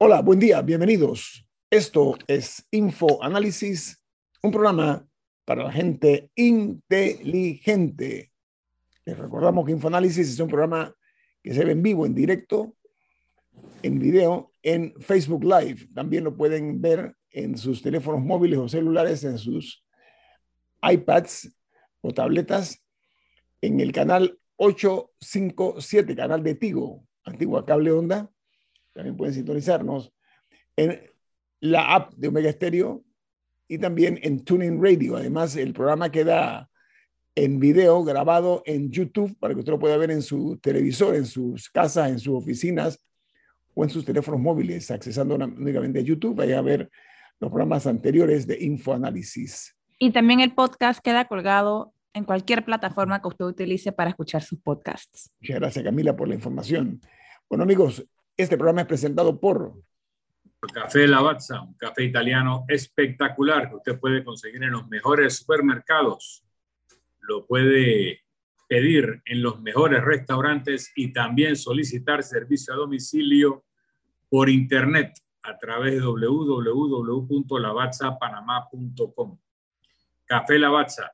Hola, buen día, bienvenidos. Esto es Info Análisis, un programa para la gente inteligente. Les recordamos que Infoanálisis es un programa que se ve en vivo, en directo, en video, en Facebook Live. También lo pueden ver en sus teléfonos móviles o celulares, en sus iPads o tabletas, en el canal 857, canal de Tigo, antigua cable onda también pueden sintonizarnos en la app de Omega Stereo y también en Tuning Radio. Además, el programa queda en video grabado en YouTube para que usted lo pueda ver en su televisor, en sus casas, en sus oficinas o en sus teléfonos móviles, accesando únicamente a YouTube. Vaya a ver los programas anteriores de Infoanálisis. Y también el podcast queda colgado en cualquier plataforma que usted utilice para escuchar sus podcasts. Muchas gracias, Camila, por la información. Bueno, amigos, este programa es presentado por Café Lavazza, un café italiano espectacular que usted puede conseguir en los mejores supermercados. Lo puede pedir en los mejores restaurantes y también solicitar servicio a domicilio por internet a través de www.lavazzapanamá.com. Café Lavazza,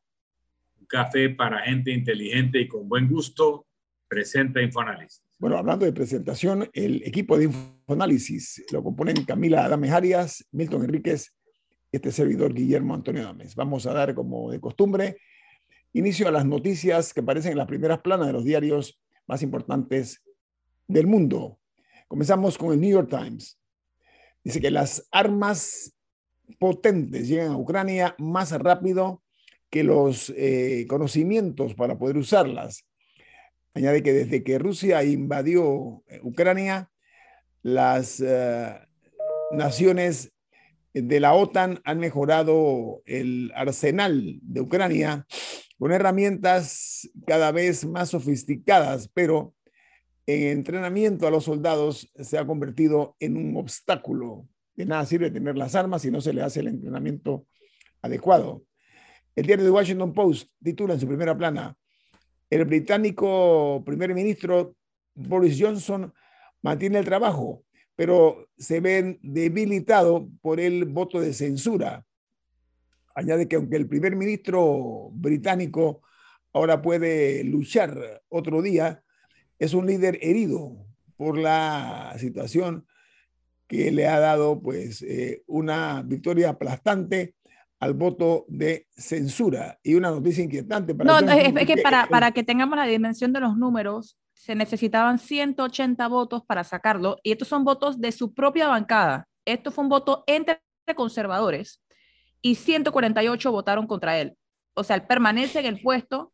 un café para gente inteligente y con buen gusto, presenta Infoanálisis. Bueno, hablando de presentación, el equipo de Infoanálisis lo componen Camila Adames Arias, Milton Enríquez este servidor Guillermo Antonio Adames. Vamos a dar, como de costumbre, inicio a las noticias que aparecen en las primeras planas de los diarios más importantes del mundo. Comenzamos con el New York Times. Dice que las armas potentes llegan a Ucrania más rápido que los eh, conocimientos para poder usarlas. Añade que desde que Rusia invadió eh, Ucrania, las eh, naciones de la OTAN han mejorado el arsenal de Ucrania con herramientas cada vez más sofisticadas, pero en entrenamiento a los soldados se ha convertido en un obstáculo. De nada sirve tener las armas si no se le hace el entrenamiento adecuado. El diario The Washington Post titula en su primera plana, el británico primer ministro Boris Johnson mantiene el trabajo, pero se ve debilitado por el voto de censura. Añade que aunque el primer ministro británico ahora puede luchar otro día, es un líder herido por la situación que le ha dado pues eh, una victoria aplastante al voto de censura. Y una noticia inquietante para... No, es, que para, para que tengamos la dimensión de los números, se necesitaban 180 votos para sacarlo, y estos son votos de su propia bancada. Esto fue un voto entre conservadores, y 148 votaron contra él. O sea, él permanece en el puesto,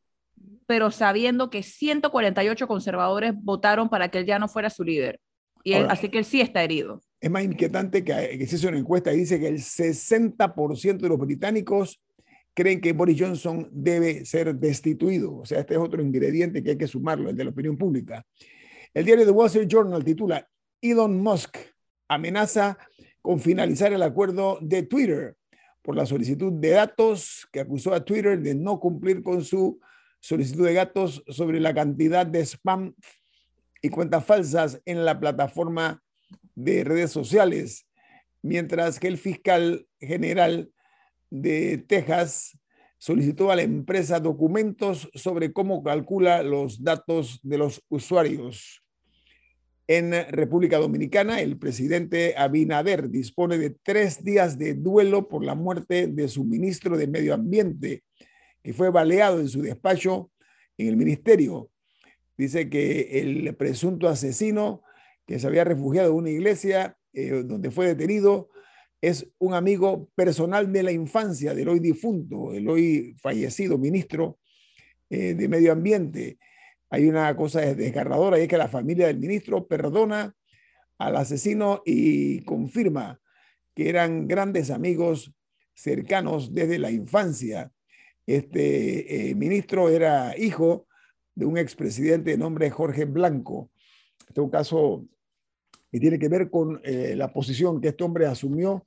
pero sabiendo que 148 conservadores votaron para que él ya no fuera su líder. Y así que él sí está herido es más inquietante que, se hizo una encuesta y dice que el 60% de los británicos creen que Boris Johnson debe ser destituido. O sea, este es otro ingrediente que hay que sumarlo, el de la opinión pública. El diario The Wall Street Journal titula Elon Musk amenaza con finalizar el acuerdo de Twitter por la solicitud de datos que acusó a Twitter de no cumplir con su solicitud de datos sobre la cantidad de spam y cuentas falsas en la plataforma de redes sociales, mientras que el fiscal general de Texas solicitó a la empresa documentos sobre cómo calcula los datos de los usuarios. En República Dominicana, el presidente Abinader dispone de tres días de duelo por la muerte de su ministro de Medio Ambiente, que fue baleado en su despacho en el ministerio. Dice que el presunto asesino que se había refugiado en una iglesia eh, donde fue detenido, es un amigo personal de la infancia del hoy difunto, el hoy fallecido ministro eh, de Medio Ambiente. Hay una cosa desgarradora y es que la familia del ministro perdona al asesino y confirma que eran grandes amigos cercanos desde la infancia. Este eh, ministro era hijo de un expresidente de nombre Jorge Blanco. Este es un caso y tiene que ver con eh, la posición que este hombre asumió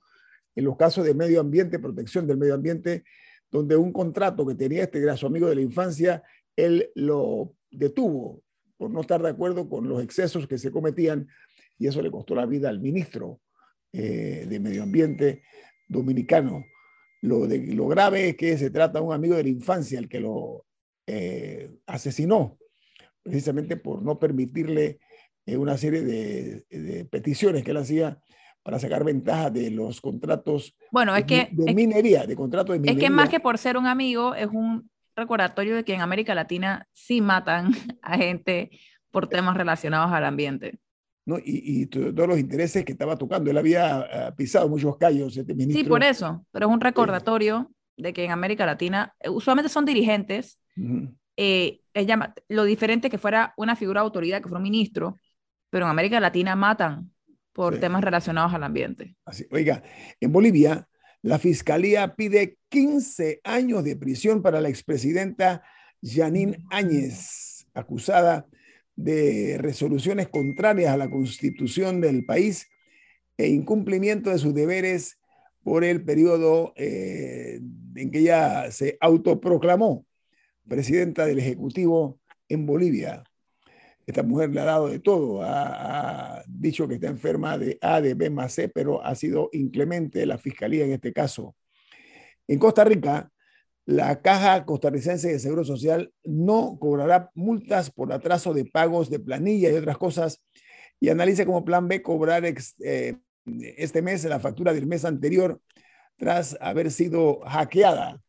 en los casos de medio ambiente, protección del medio ambiente, donde un contrato que tenía este era su amigo de la infancia, él lo detuvo por no estar de acuerdo con los excesos que se cometían y eso le costó la vida al ministro eh, de Medio Ambiente dominicano. Lo, de, lo grave es que se trata de un amigo de la infancia el que lo eh, asesinó, precisamente por no permitirle eh, una serie de, peticiones que él hacía para sacar ventaja de los contratos bueno, es que, de, minería, de contratos de minería. Es que más que por ser un amigo, es un recordatorio de que en América Latina sí matan a gente por temas relacionados al ambiente. ¿no? Y, todos los intereses que estaba tocando. Él había ah, pisado muchos callos, este ministro. Sí, por eso, pero es un recordatorio de que en América Latina eh, usualmente son dirigentes. Eh, llama, lo diferente que fuera una figura de autoridad, que fuera un ministro, pero en América Latina matan por temas relacionados al ambiente. Así, oiga, en Bolivia, la fiscalía pide 15 años de prisión para la expresidenta Janine Áñez, acusada de resoluciones contrarias a la constitución del país e incumplimiento de sus deberes por el periodo eh, en que ella se autoproclamó presidenta del Ejecutivo en Bolivia. Esta mujer le ha dado de todo, ha, dicho que está enferma de A, de B más C, pero ha sido inclemente la fiscalía en este caso. En Costa Rica, la Caja Costarricense de Seguro Social no cobrará multas por atraso de pagos de planilla y otras cosas y analiza como plan B cobrar eh, este mes la factura del mes anterior tras haber sido hackeada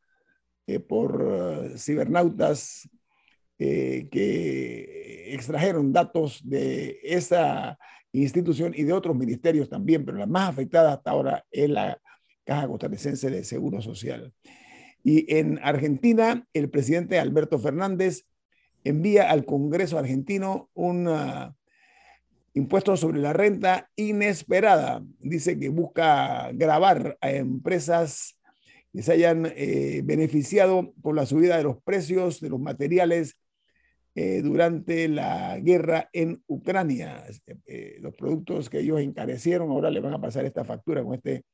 eh, por eh, cibernautas que extrajeron datos de esa institución y de otros ministerios también, pero la más afectada hasta ahora es la Caja Costarricense de Seguro Social. Y en Argentina, el presidente Alberto Fernández envía al Congreso argentino un ah, impuesto sobre la renta inesperada. Dice que busca grabar a empresas que se hayan eh, beneficiado por la subida de los precios de los materiales eh, durante la guerra en Ucrania. Eh, los productos que ellos encarecieron ahora le van a pasar esta factura con este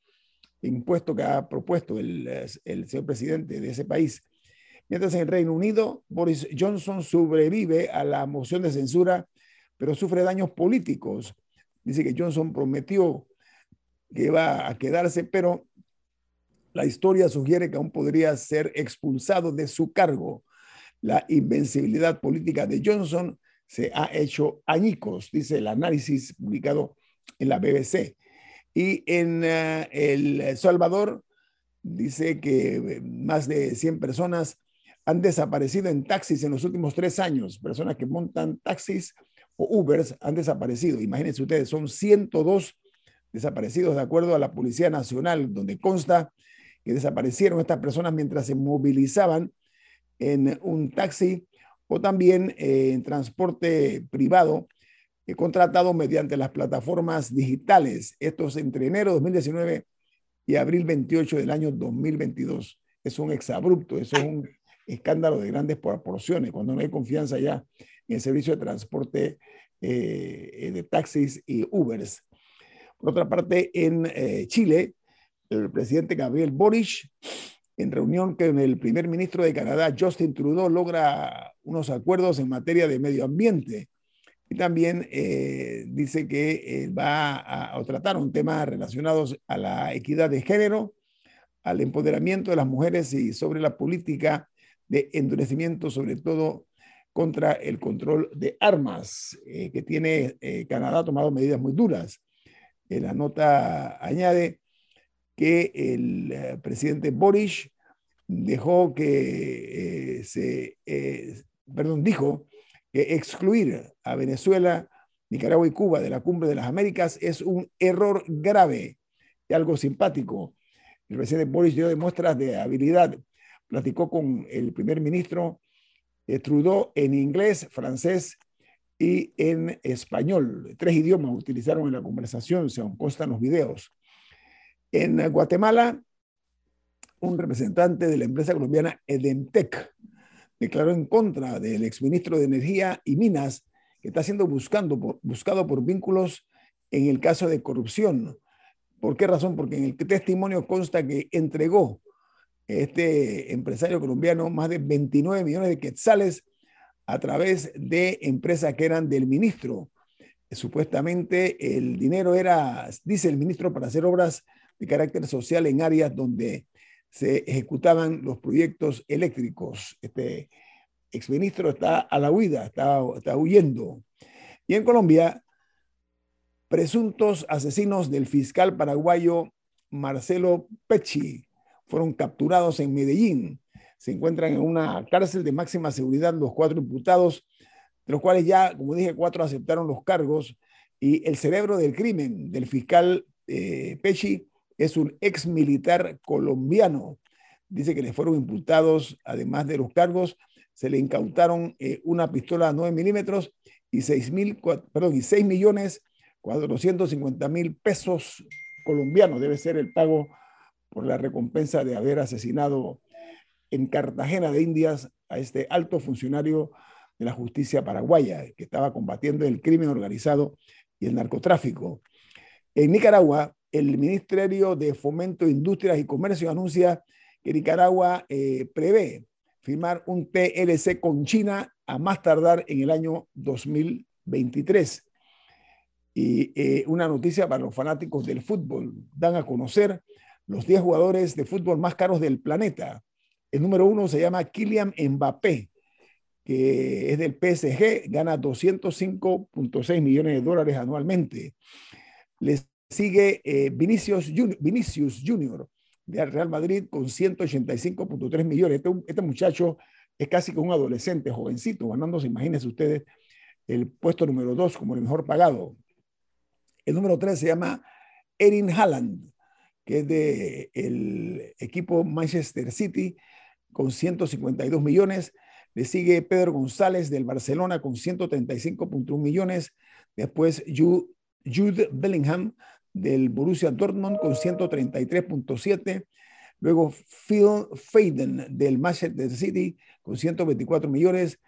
impuesto que ha propuesto el, el señor presidente de ese país. Mientras en Reino Unido, Boris Johnson sobrevive a la moción de censura, pero sufre daños políticos. Dice que Johnson prometió que iba a quedarse, pero la historia sugiere que aún podría ser expulsado de su cargo. La invencibilidad política de Johnson se ha hecho añicos, dice el análisis publicado en la BBC. Y en eh, El Salvador dice que eh, más de 100 personas han desaparecido en taxis en los últimos tres años. Personas que montan taxis o Ubers han desaparecido. Imagínense ustedes, son 102 desaparecidos de acuerdo a la Policía Nacional, donde consta que desaparecieron estas personas mientras se movilizaban en un taxi o también eh, en transporte privado contratado mediante las plataformas digitales. Estos entre enero de 2019 y abril 28 del año 2022. Es un exabrupto, eso es un escándalo de grandes proporciones, cuando no hay confianza ya en el servicio de transporte eh, de taxis y Ubers. Por otra parte, en eh, Chile, el presidente Gabriel Boric, en reunión con el primer ministro de Canadá, Justin Trudeau, logra unos acuerdos en materia de medio ambiente y también eh, dice que eh, va a, tratar un tema relacionados a la equidad de género, al empoderamiento de las mujeres y sobre la política de endurecimiento, sobre todo contra el control de armas, eh, que tiene Canadá tomado medidas muy duras. la nota añade que el presidente Boris dejó que se, perdón, dijo excluir a Venezuela, Nicaragua y Cuba de la Cumbre de las Américas es un error grave y algo simpático. El presidente Boris dio muestras de habilidad. Platicó con el primer ministro eh, Trudeau en inglés, francés y en español. Tres idiomas utilizaron en la conversación, según constan los videos. En Guatemala, un representante de la empresa colombiana Edentec declaró en contra del exministro de Energía y Minas, que está siendo buscando, buscado por vínculos en el caso de corrupción. ¿Por qué razón? Porque en el testimonio consta que entregó este empresario colombiano más de 29 millones de quetzales a través de empresas que eran del ministro. supuestamente el dinero era, dice el ministro, para hacer obras de carácter social en áreas donde se ejecutaban los proyectos eléctricos. Este exministro está a la huida, está, está huyendo. Y en Colombia, presuntos asesinos del fiscal paraguayo Marcelo Pecci fueron capturados en Medellín. Se encuentran en una cárcel de máxima seguridad los cuatro imputados, de los cuales ya, como dije, cuatro aceptaron los cargos. Y el cerebro del crimen del fiscal eh, Pecci es un ex militar colombiano. Dice que le fueron imputados, además de los cargos, se le incautaron eh, una pistola 9 milímetros y 6, mil, perdón, y 6 millones 450 mil pesos colombianos. Debe ser el pago por la recompensa de haber asesinado en Cartagena de Indias a este alto funcionario de la justicia paraguaya que estaba combatiendo el crimen organizado y el narcotráfico. En Nicaragua, el Ministerio de Fomento, Industrias y Comercio anuncia que Nicaragua eh, prevé firmar un TLC con China a más tardar en el año 2023. Y eh, una noticia para los fanáticos del fútbol. Dan a conocer los 10 jugadores de fútbol más caros del planeta. El número uno se llama Kylian Mbappé, que es del PSG, gana 205.6 millones de dólares anualmente. Les sigue eh, Vinicius, Junior, Vinicius de Real Madrid con 185.3 millones. Este, este, muchacho es casi como un adolescente, jovencito, ganándose, imagínense ustedes, el puesto número dos como el mejor pagado. El número tres se llama Erin Haaland, que es del equipo Manchester City con 152 millones. Le sigue Pedro González del Barcelona con 135.1 millones. Después Jude Bellingham del Borussia Dortmund con 133.7. Luego Phil Faden del Manchester City con 124 millones.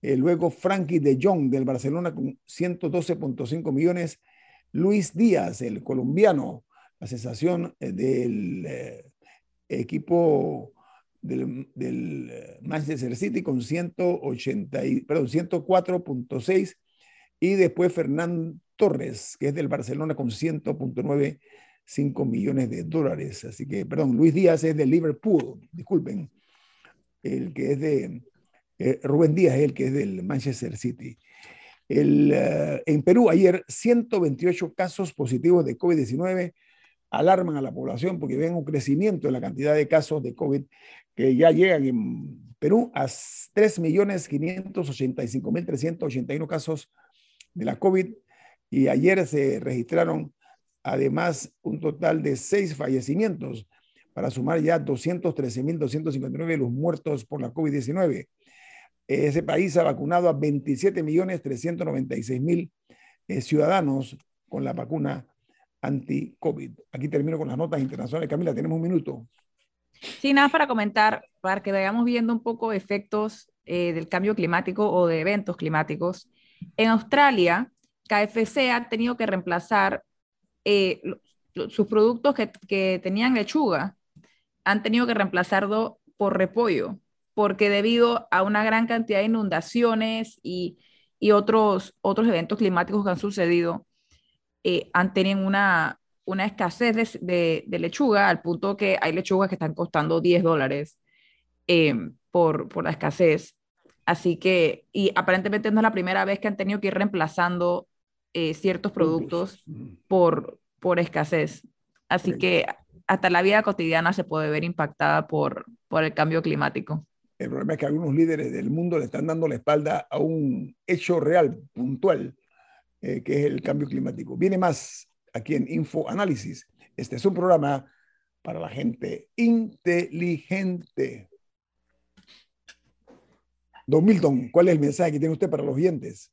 Eh, luego Frankie de Jong del Barcelona con 112.5 millones. Luis Díaz, el colombiano, la sensación eh, del eh, equipo del, Manchester City con 180, perdón, 104.6 y después Fernando Torres, que es del Barcelona con 100.95 millones de dólares. Así que, perdón, Luis Díaz es del Liverpool, disculpen, el que es de, eh, Rubén Díaz es el que es del Manchester City. El, eh, en Perú ayer 128 casos positivos de COVID-19 alarman a la población porque ven un crecimiento en la cantidad de casos de COVID que ya llegan en Perú a 3.585.381 casos de la COVID y ayer se registraron además un total de seis fallecimientos para sumar ya 213.259 los muertos por la COVID-19. Ese país ha vacunado a 27.396.000 eh, ciudadanos con la vacuna anti-COVID. Aquí termino con las notas internacionales. Camila, tenemos un minuto. Sí, nada para comentar, para que vayamos viendo un poco efectos eh, del cambio climático o de eventos climáticos. En Australia, KFC ha tenido que reemplazar eh, sus productos que, tenían lechuga, han tenido que reemplazarlo por repollo, porque debido a una gran cantidad de inundaciones y, otros, otros eventos climáticos que han sucedido, eh, han tenido una, una escasez de, lechuga al punto que hay lechugas que están costando 10 dólares eh, por, por la escasez. Así que, y aparentemente no es la primera vez que han tenido que ir reemplazando eh, ciertos productos por, por escasez. Así que hasta la vida cotidiana se puede ver impactada por, por el cambio climático. El problema es que algunos líderes del mundo le están dando la espalda a un hecho real, puntual, eh, que es el cambio climático. Viene más aquí en Info Análisis. Este es un programa para la gente inteligente. Don Milton, ¿cuál es el mensaje que tiene usted para los oyentes?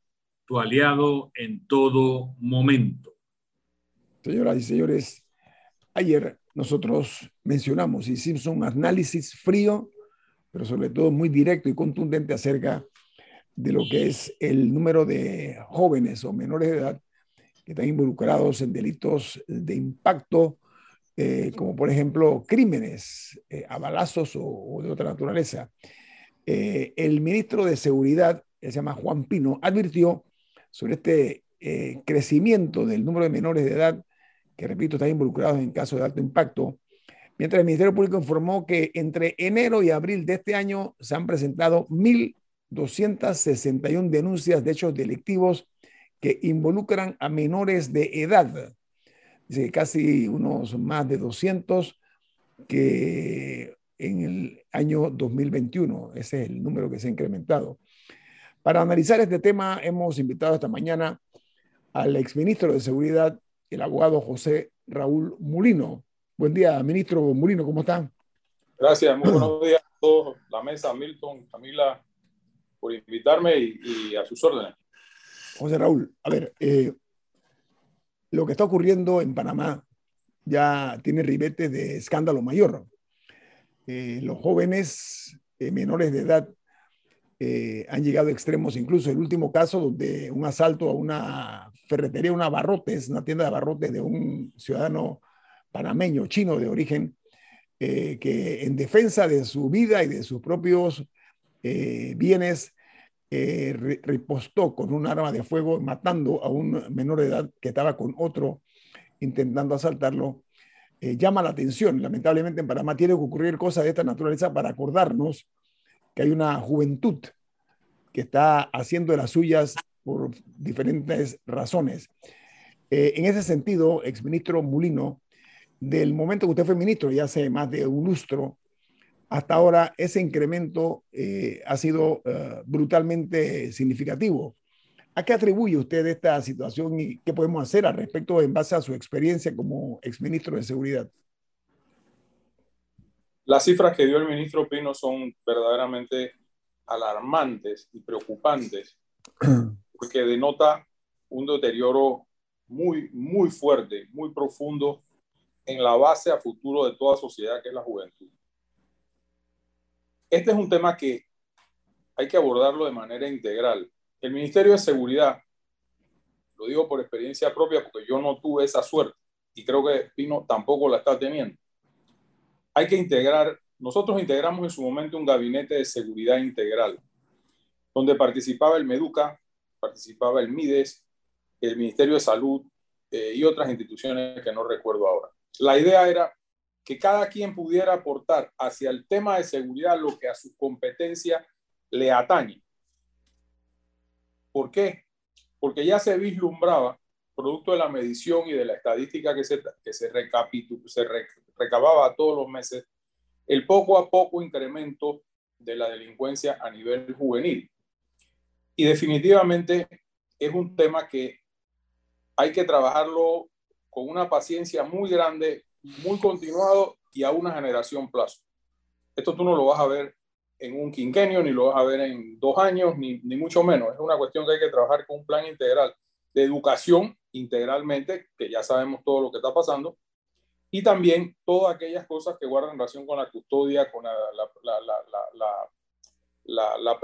tu aliado en todo momento. Señoras y señores, ayer nosotros mencionamos, hicimos un análisis frío, pero sobre todo muy directo y contundente acerca de lo que es el número de jóvenes o menores de edad que están involucrados en delitos de impacto, eh, como por ejemplo crímenes eh, a balazos o, de otra naturaleza. Eh, el ministro de Seguridad, que se llama Juan Pino, advirtió sobre este crecimiento del número de menores de edad que, repito, están involucrados en casos de alto impacto, mientras el Ministerio Público informó que entre enero y abril de este año se han presentado 1.261 denuncias de hechos delictivos que involucran a menores de edad. Dice casi unos más de 200 que en el año 2021. Ese es el número que se ha incrementado. Para analizar este tema hemos invitado esta mañana al exministro de Seguridad, el abogado José Raúl Mulino. Buen día, ministro Mulino, ¿cómo están? Gracias, muy buenos días a todos, la mesa, Milton, Camila, por invitarme y, y a sus órdenes. José Raúl, a ver, eh, lo que está ocurriendo en Panamá ya tiene ribetes de escándalo mayor. Eh, los jóvenes eh, menores de edad han llegado a extremos, incluso el último caso donde un asalto a una ferretería, una barrotes, una tienda de abarrotes de un ciudadano panameño, chino de origen, que en defensa de su vida y de sus propios bienes eh, ripostó con un arma de fuego matando a un menor de edad que estaba con otro intentando asaltarlo, eh, llama la atención. Lamentablemente en Panamá tiene que ocurrir cosas de esta naturaleza para acordarnos que hay una juventud que está haciendo de las suyas por diferentes razones. Eh, en ese sentido, exministro Mulino, del momento que usted fue ministro, ya hace más de un lustro, hasta ahora ese incremento eh, ha sido eh, brutalmente significativo. ¿A qué atribuye usted esta situación y qué podemos hacer al respecto en base a su experiencia como exministro de Seguridad? Las cifras que dio el ministro Pino son verdaderamente alarmantes y preocupantes porque denota un deterioro muy, muy fuerte, muy profundo en la base a futuro de toda sociedad que es la juventud. Este es un tema que hay que abordarlo de manera integral. El Ministerio de Seguridad, lo digo por experiencia propia porque yo no tuve esa suerte y creo que Pino tampoco la está teniendo. Hay que integrar, nosotros integramos en su momento un gabinete de seguridad integral, donde participaba el MEDUCA, participaba el MIDES, el Ministerio de Salud eh, y otras instituciones que no recuerdo ahora. La idea era que cada quien pudiera aportar hacia el tema de seguridad lo que a su competencia le atañe. ¿Por qué? Porque ya se vislumbraba, producto de la medición y de la estadística que se, que se, se recababa todos los meses, el poco a poco incremento de la delincuencia a nivel juvenil. Y definitivamente es un tema que hay que trabajarlo con una paciencia muy grande muy continuado y a una generación plazo. Esto tú no lo vas a ver en un quinquenio, ni lo vas a ver en dos años, ni, ni mucho menos. Es una cuestión que hay que trabajar con un plan integral de educación integralmente, que ya sabemos todo lo que está pasando, y también todas aquellas cosas que guardan relación con la custodia, con la, la, la, la, la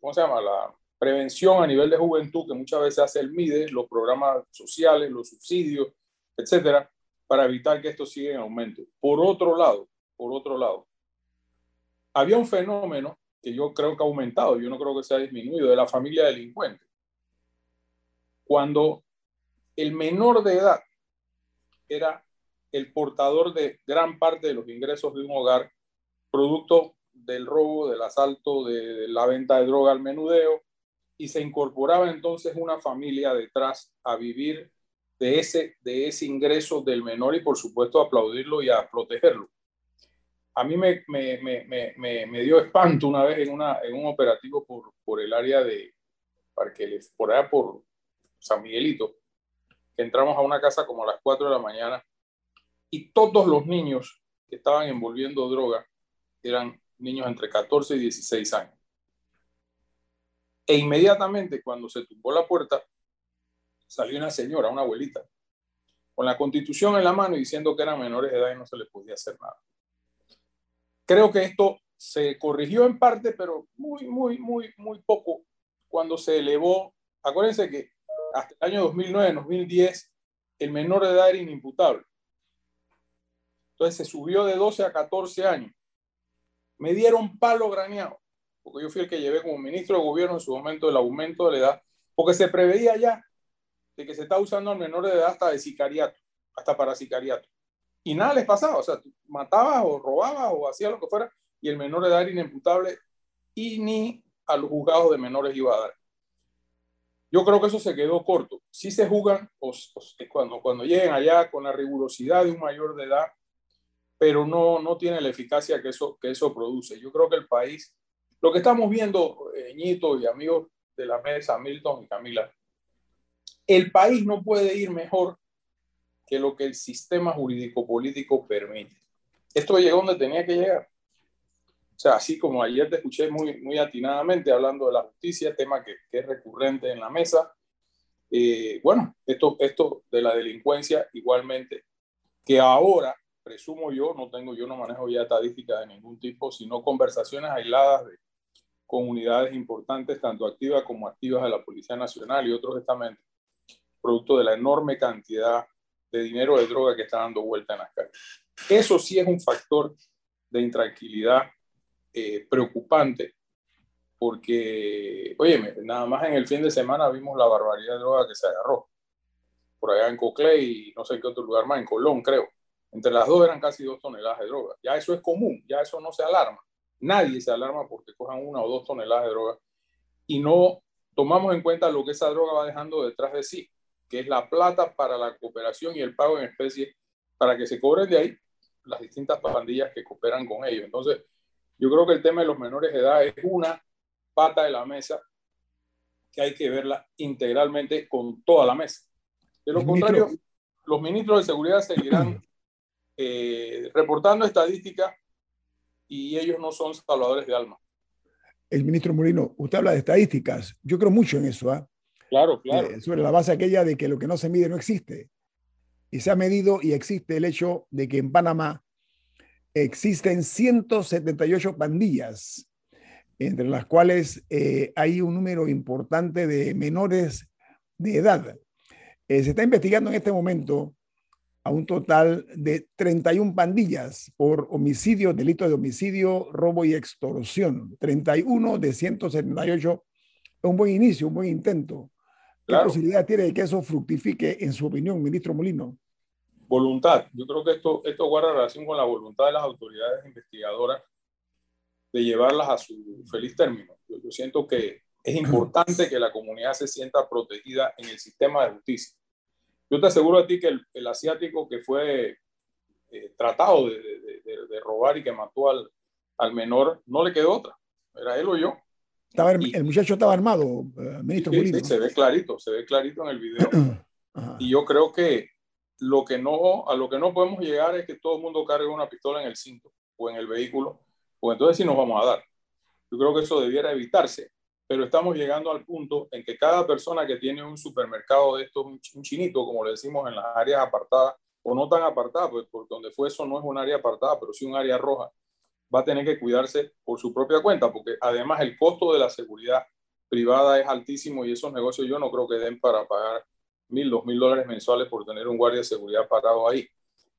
¿cómo se llama? La prevención a nivel de juventud, que muchas veces hace el MIDE, los programas sociales, los subsidios, etcétera, para evitar que esto siga en aumento. Por otro lado, por otro lado, había un fenómeno que yo creo que ha aumentado, yo no creo que se ha disminuido, de la familia delincuente. Cuando el menor de edad era el portador de gran parte de los ingresos de un hogar, producto del robo, del asalto, de la venta de droga al menudeo, y se incorporaba entonces una familia detrás a vivir de ese, de ese ingreso del menor y por supuesto aplaudirlo y a protegerlo. A mí me, me, me, me dio espanto una vez en, una, en un operativo por, por el área de, por allá por San Miguelito, que entramos a una casa como a las 4 de la mañana y todos los niños que estaban envolviendo droga eran niños entre 14 y 16 años. E inmediatamente cuando se tumbó la puerta, salió una señora, una abuelita, con la constitución en la mano y diciendo que eran menores de edad y no se les podía hacer nada. Creo que esto se corrigió en parte, pero muy, muy, muy, muy poco cuando se elevó. Acuérdense que hasta el año 2009, 2010, el menor de edad era inimputable. Entonces se subió de 12 a 14 años. Me dieron palo graneado, porque yo fui el que llevé como ministro de gobierno en su momento el aumento de la edad, porque se preveía ya de que se está usando al menor de edad hasta de sicariato, hasta para sicariato. Y nada les pasaba, o sea, matabas o robabas o hacías lo que fuera, y el menor de edad era inimputable y ni a los juzgados de menores iba a dar. Yo creo que eso se quedó corto. Si se juzgan cuando, cuando lleguen allá con la rigurosidad de un mayor de edad, pero no, no tiene la eficacia que eso, que eso produce. Yo creo que el país, lo que estamos viendo, eh, Ñito y amigos de la mesa, Milton y Camila, el país no puede ir mejor que lo que el sistema jurídico político permite. Esto llegó donde tenía que llegar. O sea, así como ayer te escuché muy, muy atinadamente hablando de la justicia, tema que, es recurrente en la mesa. Eh, bueno, esto, esto de la delincuencia igualmente, que ahora, presumo yo, no tengo, yo no manejo ya estadísticas de ningún tipo, sino conversaciones aisladas de comunidades importantes, tanto activas como activas de la Policía Nacional y otros estamentos, producto de la enorme cantidad de dinero de droga que está dando vuelta en las calles. Eso sí es un factor de intranquilidad eh, preocupante porque, oye, nada más en el fin de semana vimos la barbaridad de droga que se agarró por allá en Coclé y no sé qué otro lugar más, en Colón, creo. Entre las dos eran casi dos toneladas de droga. Ya eso es común, ya eso no se alarma. Nadie se alarma porque cojan una o dos toneladas de droga y no tomamos en cuenta lo que esa droga va dejando detrás de sí, que es la plata para la cooperación y el pago en especie para que se cobren de ahí las distintas pandillas que cooperan con ellos. Entonces, yo creo que el tema de los menores de edad es una pata de la mesa que hay que verla integralmente con toda la mesa. De lo contrario, los ministros de seguridad seguirán eh, reportando estadísticas y ellos no son salvadores de alma. El ministro Moreno, usted habla de estadísticas. Yo creo mucho en eso. ¿ah? Claro, claro. Eh, sobre la base aquella de que lo que no se mide no existe. Y se ha medido y existe el hecho de que en Panamá existen 178 pandillas, entre las cuales eh, hay un número importante de menores de edad. Eh, se está investigando en este momento a un total de 31 pandillas por homicidio, delito de homicidio, robo y extorsión. 31 de 178 es un buen inicio, un buen intento. ¿Qué posibilidad tiene de que eso fructifique, en su opinión, ministro Molino? Voluntad. Yo creo que esto, esto guarda relación con la voluntad de las autoridades investigadoras de llevarlas a su feliz término. Yo, siento que es importante que la comunidad se sienta protegida en el sistema de justicia. Yo te aseguro a ti que el, asiático que fue eh, tratado de, de, robar y que mató al, al, menor, no le quedó otra. Era él o yo. Estaba, el muchacho estaba armado, eh, ministro sí, sí, se ve clarito, se ve clarito en el video. y yo creo que lo que no, a lo que no podemos llegar es que todo el mundo cargue una pistola en el cinto o en el vehículo, o entonces sí nos vamos a dar. Yo creo que eso debiera evitarse, pero estamos llegando al punto en que cada persona que tiene un supermercado de estos, un chinito, como le decimos en las áreas apartadas, o no tan apartadas, pues por donde fue eso no es un área apartada, pero sí un área roja, va a tener que cuidarse por su propia cuenta, porque además el costo de la seguridad privada es altísimo y esos negocios yo no creo que den para pagar mil, dos mil dólares mensuales por tener un guardia de seguridad parado ahí.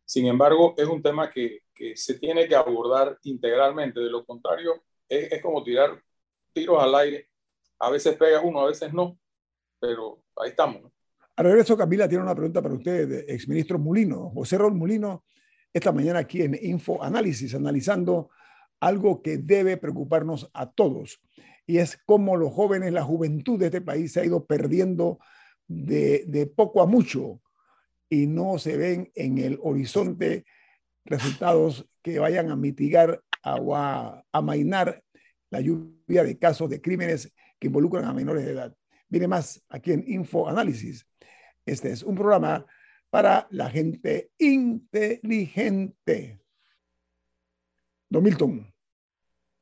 Sin embargo, es un tema que, que se tiene que abordar integralmente. De lo contrario, es, es, como tirar tiros al aire. A veces pega uno, a veces no, pero ahí estamos. ¿no? A regreso, Camila tiene una pregunta para usted, exministro Mulino. José Rol Mulino, esta mañana aquí en Info Análisis, analizando algo que debe preocuparnos a todos, y es cómo los jóvenes, la juventud de este país se ha ido perdiendo de, poco a mucho y no se ven en el horizonte resultados que vayan a mitigar o a amainar la lluvia de casos de crímenes que involucran a menores de edad. Viene más aquí en Info Análisis. Este es un programa para la gente inteligente. Don Milton.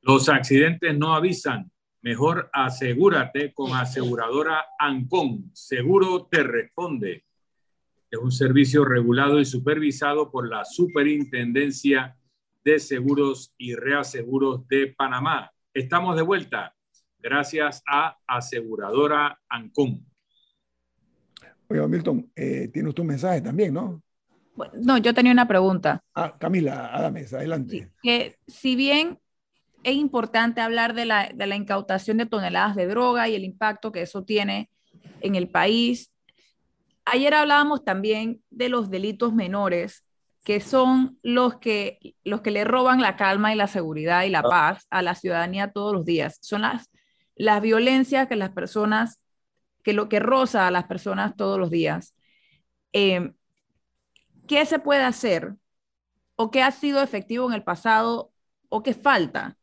Los accidentes no avisan, Mejor asegúrate con aseguradora Ancon. Seguro te responde. Es un servicio regulado y supervisado por la Superintendencia de Seguros y Reaseguros de Panamá. Estamos de vuelta gracias a aseguradora Ancon. Oiga, Milton, eh, tiene usted un mensaje también, ¿no? No, yo tenía una pregunta. Ah, Camila, Adames, adelante. que si bien es importante hablar de la, de la incautación de toneladas de droga y el impacto que eso tiene en el país. Ayer hablábamos también de los delitos menores, que son los que, los que le roban la calma y la seguridad y la ah. paz a la ciudadanía todos los días. Son las, las violencias que las personas, que lo que roza a las personas todos los días. Em, ¿Qué se puede hacer o qué ha sido efectivo en el pasado o qué falta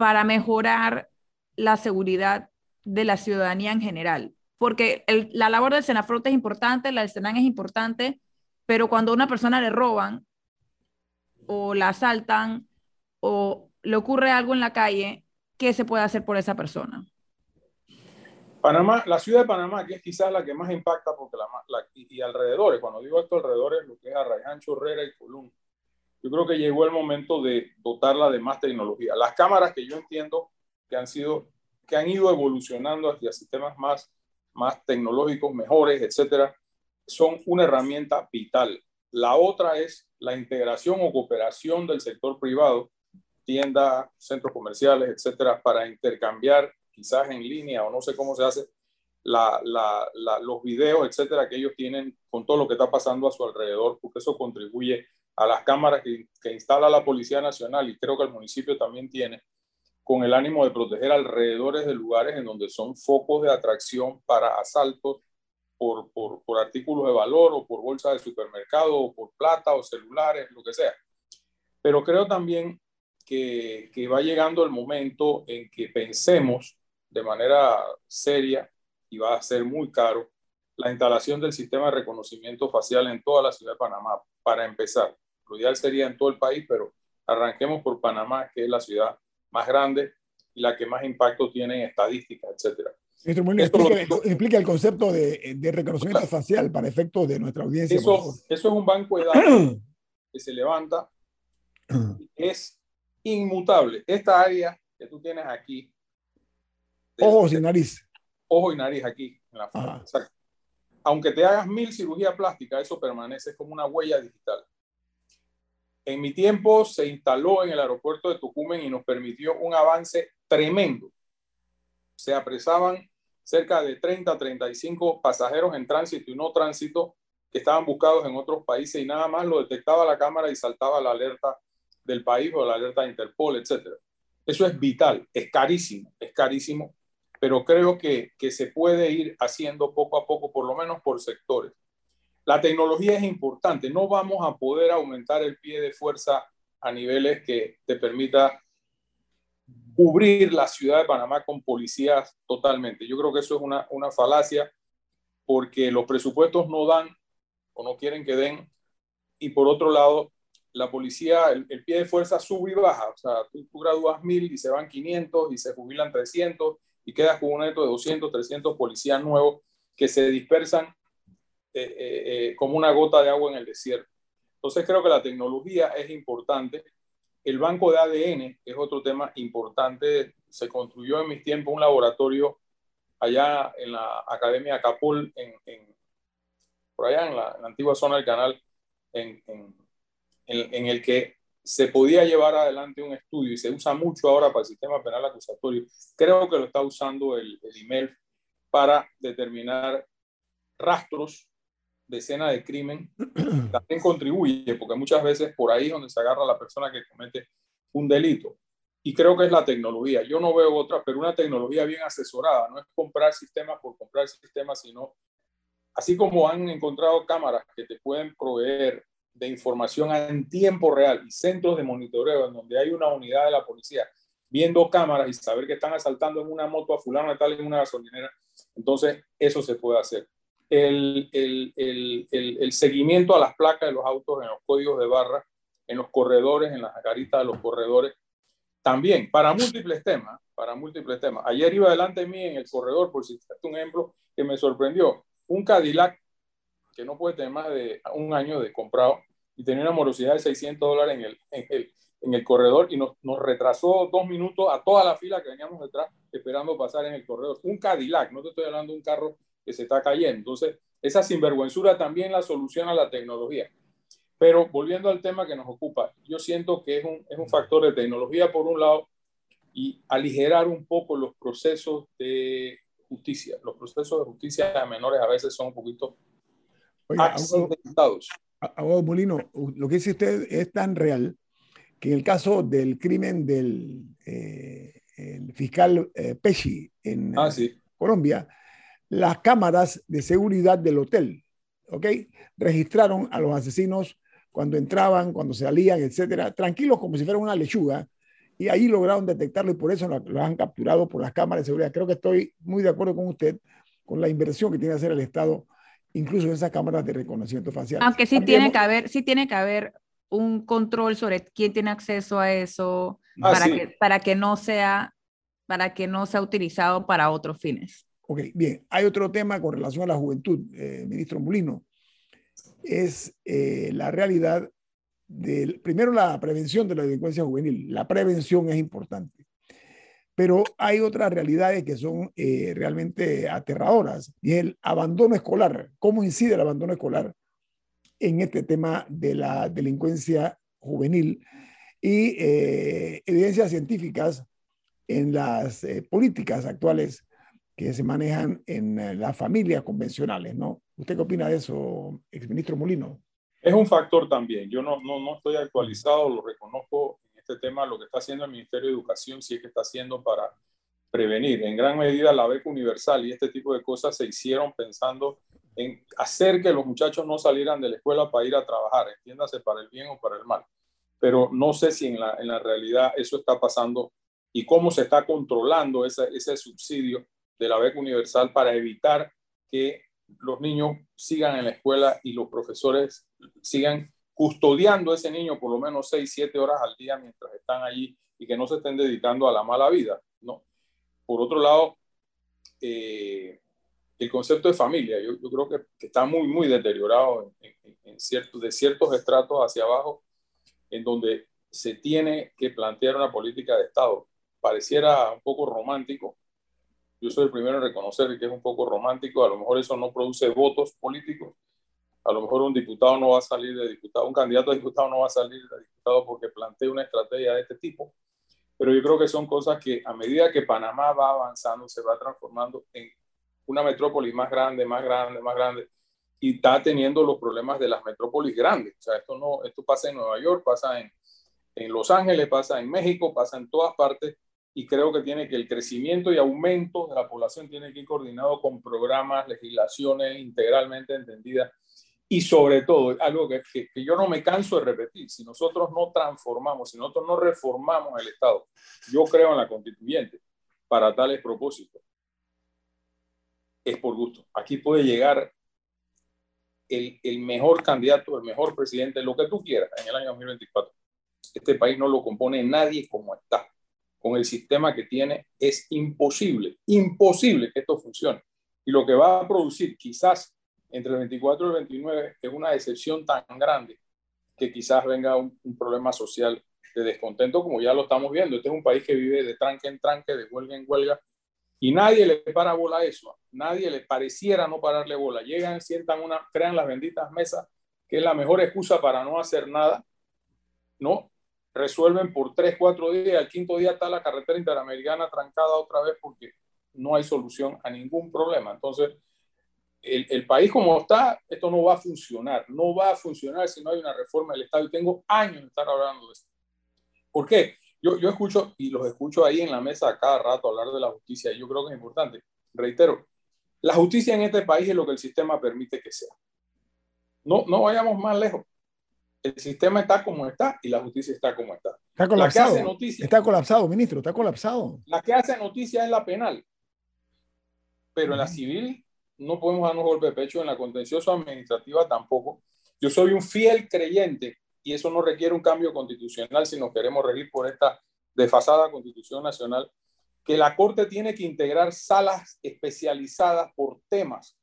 para mejorar la seguridad de la ciudadanía en general. Porque la labor del Senafrota es importante, la del Senan es importante, pero cuando a una persona le roban o la asaltan o le ocurre algo en la calle, ¿qué se puede hacer por esa persona? Panamá, la ciudad de Panamá, que es quizás la que más impacta, porque la, y, alrededores, cuando digo esto alrededores, lo que es Arraiján, Chorrera y Colón, yo creo que llegó el momento de dotarla de más tecnología. Las cámaras que yo entiendo que han sido, que han ido evolucionando hacia sistemas más, más tecnológicos, mejores, etcétera, son una herramienta vital. La otra es la integración o cooperación del sector privado, tiendas, centros comerciales, etcétera, para intercambiar quizás en línea o no sé cómo se hace la, la, los videos, etcétera, que ellos tienen con todo lo que está pasando a su alrededor, porque eso contribuye a las cámaras que, instala la Policía Nacional y creo que el municipio también tiene, con el ánimo de proteger alrededores de lugares en donde son focos de atracción para asaltos por, por, por artículos de valor o por bolsas de supermercado o por plata o celulares, lo que sea. Pero creo también que, que va llegando el momento en que pensemos de manera seria y va a ser muy caro la instalación del sistema de reconocimiento facial en toda la ciudad de Panamá, para empezar. Lo ideal sería en todo el país, pero arranquemos por Panamá, que es la ciudad más grande y la que más impacto tiene en estadística, etcétera. explica, el concepto de, de reconocimiento facial para efectos de nuestra audiencia. Eso, eso es un banco de datos que se levanta, es inmutable. Esta área que tú tienes aquí. Ojos y nariz. Ojo y nariz aquí, en la frente. Aunque te hagas mil cirugías plásticas, eso permanece como una huella digital. En mi tiempo se instaló en el aeropuerto de Tucumán y nos permitió un avance tremendo. Se apresaban cerca de 30, 35 pasajeros en tránsito y no tránsito que estaban buscados en otros países y nada más lo detectaba la cámara y saltaba la alerta del país o la alerta de Interpol, etc. Eso es vital, es carísimo, es carísimo, pero creo que, que se puede ir haciendo poco a poco, por lo menos por sectores. La tecnología es importante, no vamos a poder aumentar el pie de fuerza a niveles que te permita cubrir la ciudad de Panamá con policías totalmente. Yo creo que eso es una, una falacia porque los presupuestos no dan o no quieren que den. Y por otro lado la policía, el, pie de fuerza sube y baja, o sea, tú, tú gradúas mil y se van 500 y se jubilan 300 y quedas con un neto de 200, 300 policías nuevos que se dispersan eh, eh, eh, como una gota de agua en el desierto. Entonces creo que la tecnología es importante. El banco de ADN es otro tema importante. Se construyó en mis tiempos un laboratorio allá en la Academia Capul, en, por allá en la, antigua zona del canal, en, en, el que se podía llevar adelante un estudio y se usa mucho ahora para el sistema penal acusatorio. Creo que lo está usando el, el email para determinar rastros de escena de crimen también contribuye, porque muchas veces por ahí es donde se agarra la persona que comete un delito. Y creo que es la tecnología. Yo no veo otra, pero una tecnología bien asesorada. No es comprar sistemas por comprar sistemas, sino así como han encontrado cámaras que te pueden proveer de información en tiempo real y centros de monitoreo en donde hay una unidad de la policía viendo cámaras y saber que están asaltando en una moto a fulano tal en una gasolinera, entonces eso se puede hacer el, el, el, el, seguimiento a las placas de los autos en los códigos de barra, en los corredores, en las caritas de los corredores. También, para múltiples temas, para múltiples temas. Ayer iba delante de mí en el corredor, por si citarte un ejemplo que me sorprendió, un Cadillac que no puede tener más de un año de comprado y tenía una morosidad de 600 dólares en el, en el, en el corredor y nos, nos, retrasó dos minutos a toda la fila que veníamos detrás esperando pasar en el corredor. Un Cadillac, no te estoy hablando de un carro que se está cayendo. Entonces, esa sinvergüenzura también la soluciona la tecnología. Pero volviendo al tema que nos ocupa, yo siento que es un, es un factor de tecnología por un lado y aligerar un poco los procesos de justicia. Los procesos de justicia de menores a veces son un poquito accidentados. Abogado Molino, lo que dice usted es tan real que en el caso del crimen del eh, fiscal eh, Pesci en ah, sí. Colombia, las cámaras de seguridad del hotel, ¿ok? Registraron a los asesinos cuando entraban, cuando salían, etcétera, tranquilos como si fuera una lechuga, y ahí lograron detectarlo y por eso lo, han capturado por las cámaras de seguridad. Creo que estoy muy de acuerdo con usted con la inversión que tiene que hacer el Estado, incluso en esas cámaras de reconocimiento facial. Aunque sí tiene que haber, sí tiene que haber un control sobre quién tiene acceso a eso ah, para, que, para que no sea para que no sea utilizado para otros fines. Ok, bien. Hay otro tema con relación a la juventud, eh, ministro Molino es eh, la realidad del, primero, la prevención de la delincuencia juvenil. La prevención es importante. Pero hay otras realidades que son eh, realmente aterradoras y el abandono escolar. ¿Cómo incide el abandono escolar en este tema de la delincuencia juvenil? Y eh, evidencias científicas en las políticas actuales que se manejan en las familias convencionales, ¿no? ¿Usted qué opina de eso, exministro Molino? Es un factor también. Yo no, no, no estoy actualizado, lo reconozco en este tema, lo que está haciendo el Ministerio de Educación, sí es que está haciendo para prevenir. En gran medida la beca universal y este tipo de cosas se hicieron pensando en hacer que los muchachos no salieran de la escuela para ir a trabajar, entiéndase para el bien o para el mal. Pero no sé si en la, en la realidad eso está pasando y cómo se está controlando ese, ese subsidio de la beca universal para evitar que los niños sigan en la escuela y los profesores sigan custodiando a ese niño por lo menos 6, 7 horas al día mientras están allí y que no se estén dedicando a la mala vida. ¿no? Por otro lado, eh, el concepto de familia, yo, creo que, está muy, muy deteriorado en, en, de ciertos estratos hacia abajo, en donde se tiene que plantear una política de Estado. Pareciera un poco romántico, yo soy el primero en reconocer que es un poco romántico, a lo mejor eso no produce votos políticos, a lo mejor un diputado no va a salir de diputado, un candidato a diputado no va a salir de diputado porque plantea una estrategia de este tipo, pero yo creo que son cosas que a medida que Panamá va avanzando, se va transformando en una metrópoli más grande, más grande, más grande, y está teniendo los problemas de las metrópolis grandes. O sea, esto, no, esto pasa en Nueva York, pasa en, en Los Ángeles, pasa en México, pasa en todas partes, y creo que tiene que el crecimiento y aumento de la población tiene que ir coordinado con programas, legislaciones integralmente entendidas y sobre todo, algo que, que, yo no me canso de repetir, si nosotros no transformamos, si nosotros no reformamos el Estado, yo creo en la constituyente para tales propósitos, es por gusto. Aquí puede llegar el, el mejor candidato, el mejor presidente, lo que tú quieras en el año 2024. Este país no lo compone nadie como está con el sistema que tiene, es imposible, imposible que esto funcione. Y lo que va a producir quizás entre el 24 y el 29 es una decepción tan grande que quizás venga un, problema social de descontento como ya lo estamos viendo. Este es un país que vive de tranque en tranque, de huelga en huelga, y nadie le para bola a eso. Nadie le pareciera no pararle bola. Llegan, sientan una, crean las benditas mesas, que es la mejor excusa para no hacer nada, ¿no? Resuelven por tres, cuatro días, el quinto día está la carretera interamericana trancada otra vez porque no hay solución a ningún problema. Entonces, el, el, país como está, esto no va a funcionar, no va a funcionar si no hay una reforma del Estado. Y tengo años de estar hablando de esto. ¿Por qué? Yo, yo escucho y los escucho ahí en la mesa cada rato hablar de la justicia y yo creo que es importante. Reitero, la justicia en este país es lo que el sistema permite que sea. No, no vayamos más lejos el sistema está como está y la justicia está como está. Está colapsado. está colapsado, ministro, está colapsado. La que hace noticia es la penal. Pero en la civil no podemos darnos golpe de pecho, en la contenciosa administrativa tampoco. Yo soy un fiel creyente y eso no requiere un cambio constitucional si nos queremos regir por esta desfasada Constitución Nacional, que la Corte tiene que integrar salas especializadas por temas.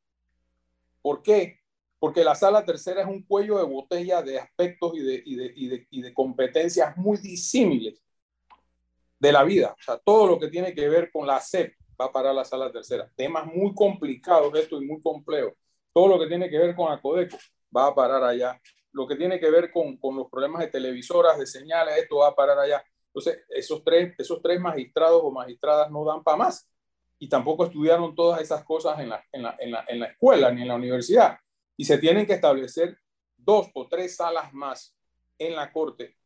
¿Por qué? Porque la sala tercera es un cuello de botella de aspectos y de, y de, y de, y de competencias muy disímiles de la vida. O sea, todo lo que tiene que ver con la SEP va para la sala tercera. Temas muy complicados esto y muy complejos. Todo lo que tiene que ver con Acodeco va a parar allá. Lo que tiene que ver con, con los problemas de televisoras, de señales, esto va a parar allá. Entonces, esos tres, esos tres magistrados o magistradas no dan para más. Y tampoco estudiaron todas esas cosas en la, en, la, en, la, en la escuela ni en la universidad. Y se tienen que establecer dos o tres salas más en la corte.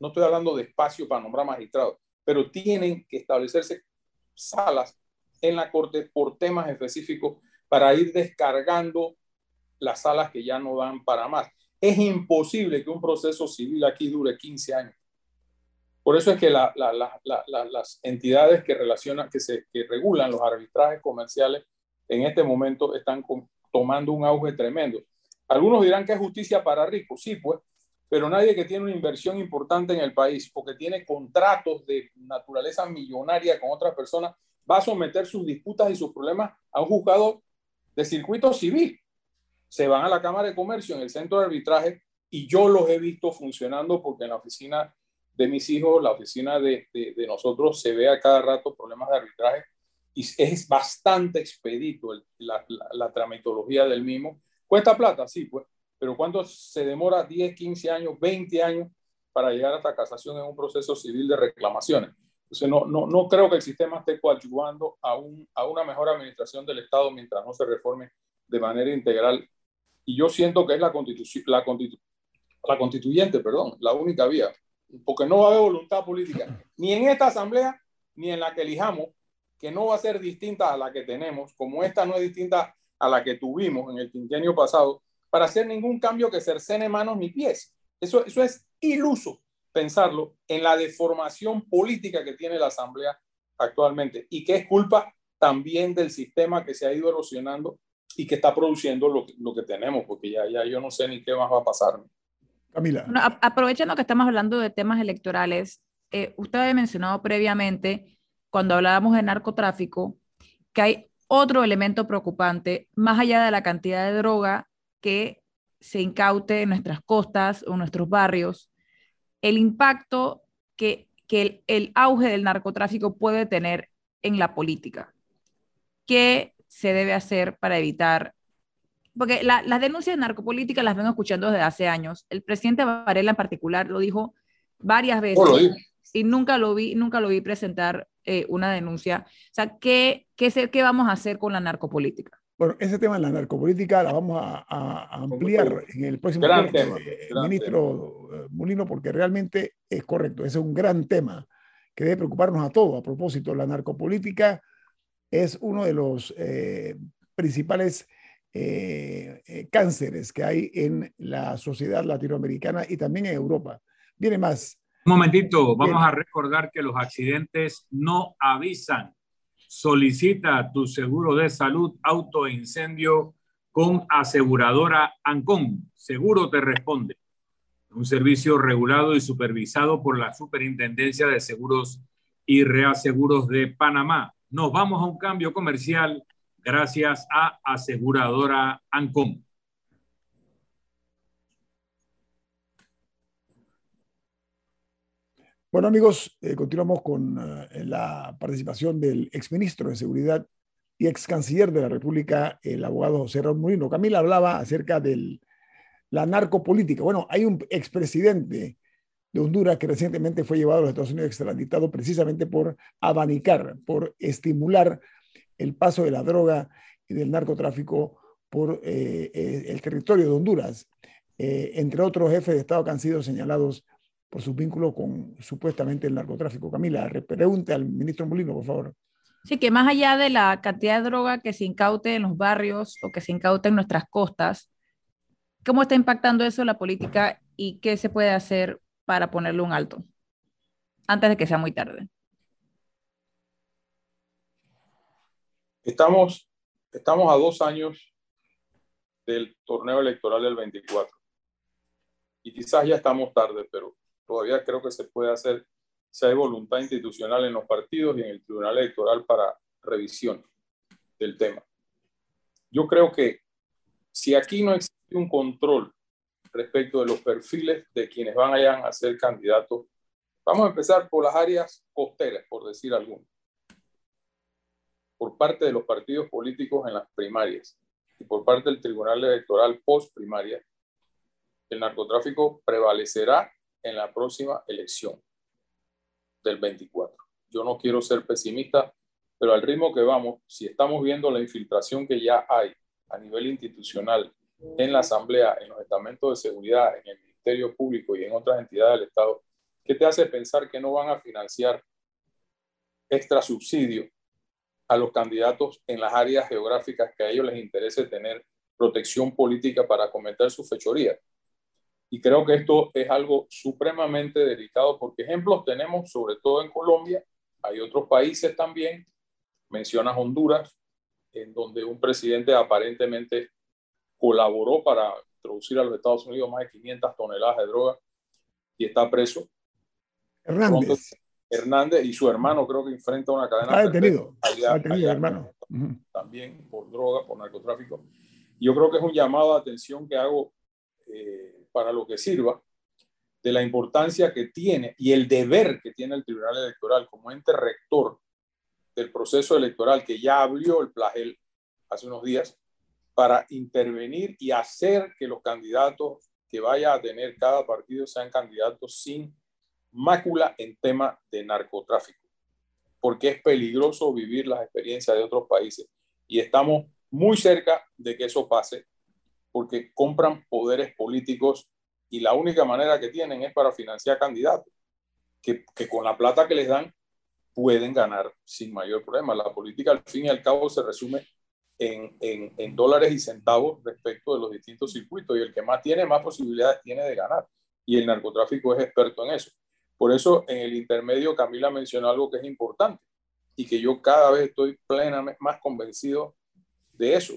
No estoy hablando de espacio para nombrar magistrados, pero tienen que establecerse salas en la corte por temas específicos para ir descargando las salas que ya no dan para más. Es imposible que un proceso civil aquí dure 15 años. Por eso es que la, la, la, las entidades que relacionan, que, se, que regulan los arbitrajes comerciales en este momento están tomando un auge tremendo. Algunos dirán que es justicia para ricos, sí, pues, pero nadie que tiene una inversión importante en el país o que tiene contratos de naturaleza millonaria con otras personas va a someter sus disputas y sus problemas a un juzgado de circuito civil. Se van a la Cámara de Comercio en el centro de arbitraje y yo los he visto funcionando porque en la oficina de mis hijos, la oficina de, de, nosotros, se ve a cada rato problemas de arbitraje y es bastante expedito la, la, la, tramitología del mismo. Cuesta plata, sí, pues, pero ¿cuánto se demora 10, 15 años, 20 años para llegar hasta casación en un proceso civil de reclamaciones? Entonces, no, no, no creo que el sistema esté coadyuvando a, un, a una mejor administración del Estado mientras no se reforme de manera integral. Y yo siento que es la, constitución, la, constitu, la constituyente, perdón, la única vía porque no va a haber voluntad política, ni en esta asamblea, ni en la que elijamos, que no va a ser distinta a la que tenemos, como esta no es distinta a la que tuvimos en el quinquenio pasado, para hacer ningún cambio que cercene manos ni pies. Eso, eso es iluso pensarlo en la deformación política que tiene la asamblea actualmente y que es culpa también del sistema que se ha ido erosionando y que está produciendo lo, lo que tenemos, porque ya, ya yo no sé ni qué más va a pasar. Camila. aprovechando que estamos hablando de temas electorales, eh, usted había mencionado previamente, cuando hablábamos de narcotráfico, que hay otro elemento preocupante, más allá de la cantidad de droga que se incaute en nuestras costas o nuestros barrios, el impacto que, que el, el auge del narcotráfico puede tener en la política. ¿Qué se debe hacer para evitar porque las denuncias de narcopolítica las vengo escuchando desde hace años. El presidente Varela en particular lo dijo varias veces y nunca lo vi, nunca lo vi presentar eh, una denuncia. O sea, ¿qué, qué, ¿qué vamos a hacer con la narcopolítica? Bueno, ese tema de la narcopolítica la vamos a, ampliar en el próximo gran tema, ministro eh, Molino, porque realmente es correcto, ese es un gran tema que debe preocuparnos a todos. A propósito, la narcopolítica es uno de los eh, principales eh, eh, cánceres que hay en la sociedad latinoamericana y también en Europa. Viene más. Un momentito, vamos a recordar que los accidentes no avisan. Solicita tu seguro de salud, auto e incendio con aseguradora Ancon. Seguro te responde. Un servicio regulado y supervisado por la Superintendencia de Seguros y Reaseguros de Panamá. Nos vamos a un cambio comercial gracias a Aseguradora Ancom. Bueno amigos, eh, continuamos con eh, la participación del exministro de Seguridad y ex canciller de la República, el abogado José Raúl Molino. Camila hablaba acerca de la narcopolítica. Bueno, hay un expresidente de Honduras que recientemente fue llevado a los Estados Unidos extraditado precisamente por abanicar, por estimular el paso de la droga y del narcotráfico por eh, el territorio de Honduras, entre otros jefes de Estado que han sido señalados por su vínculo con supuestamente el narcotráfico. Camila, pregunte al ministro Molino, por favor. Sí, que más allá de la cantidad de droga que se incaute en los barrios o que se incaute en nuestras costas, ¿cómo está impactando eso la política y qué se puede hacer para ponerle un alto antes de que sea muy tarde? Estamos, estamos a dos años del torneo electoral del 24. Y quizás ya estamos tarde, pero todavía creo que se puede hacer si hay voluntad institucional en los partidos y en el Tribunal Electoral para revisión del tema. Yo creo que si aquí no existe un control respecto de los perfiles de quienes van a ser candidatos, vamos a empezar por las áreas costeras, por decir alguno, por parte de los partidos políticos en las primarias y por parte del Tribunal Electoral post primaria, el narcotráfico prevalecerá en la próxima elección del 24. Yo no quiero ser pesimista, pero al ritmo que vamos, si estamos viendo la infiltración que ya hay a nivel institucional en la Asamblea, en los estamentos de seguridad, en el Ministerio Público y en otras entidades del Estado, ¿qué te hace pensar que no van a financiar extra subsidio a los candidatos en las áreas geográficas que a ellos les interese tener protección política para cometer su fechoría? Y creo que esto es algo supremamente delicado porque ejemplos tenemos sobre todo en Colombia, hay otros países también, mencionas Honduras, en donde un presidente aparentemente colaboró para introducir a los Estados Unidos más de 500 toneladas de droga y está preso. Hernández. Hernández y su hermano creo que enfrenta una cadena. Está detenido. Allá, detenido, hermano. También por droga, por narcotráfico. Yo creo que es un llamado de atención que hago eh, para lo que sirva, de la importancia que tiene y el deber que tiene el Tribunal Electoral como ente rector del proceso electoral que ya abrió el plagel hace unos días para intervenir y hacer que los candidatos que vaya a tener cada partido sean candidatos sin mácula en tema de narcotráfico, porque es peligroso vivir las experiencias de otros países. Y estamos muy cerca de que eso pase porque compran poderes políticos y la única manera que tienen es para financiar candidatos, que, que, con la plata que les dan pueden ganar sin mayor problema. La política al fin y al cabo se resume en, en, en dólares y centavos respecto de los distintos circuitos y el que más tiene, más posibilidades tiene de ganar. Y el narcotráfico es experto en eso. Por eso en el intermedio Camila mencionó algo que es importante y que yo cada vez estoy plenamente más convencido de eso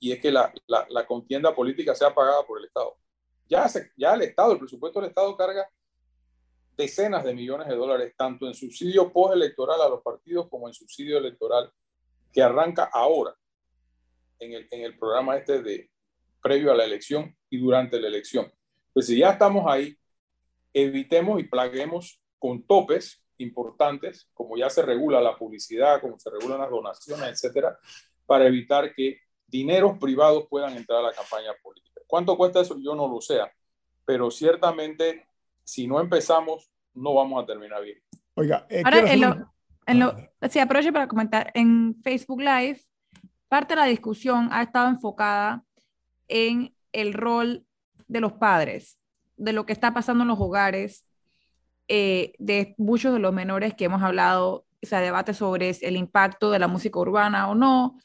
y es que la, la, contienda política sea pagada por el Estado. Ya, ya el Estado, el presupuesto del Estado carga decenas de millones de dólares, tanto en subsidio postelectoral a los partidos como en subsidio electoral, que arranca ahora en el, en el programa este de previo a la elección y durante la elección. Pues si ya estamos ahí, evitemos y plaguemos con topes importantes, como ya se regula la publicidad, como se regulan las donaciones, etcétera, para evitar que dineros privados puedan entrar a la campaña política. ¿Cuánto cuesta eso? Yo no lo sé, pero ciertamente si no empezamos, no vamos a terminar bien. Oiga, eh, ahora en lo, en lo, sí, aprovecho para comentar, en Facebook Live, parte de la discusión ha estado enfocada en el rol de los padres, de lo que está pasando en los hogares, eh, de muchos de los menores que hemos hablado, se debate sobre el impacto de la música urbana o no.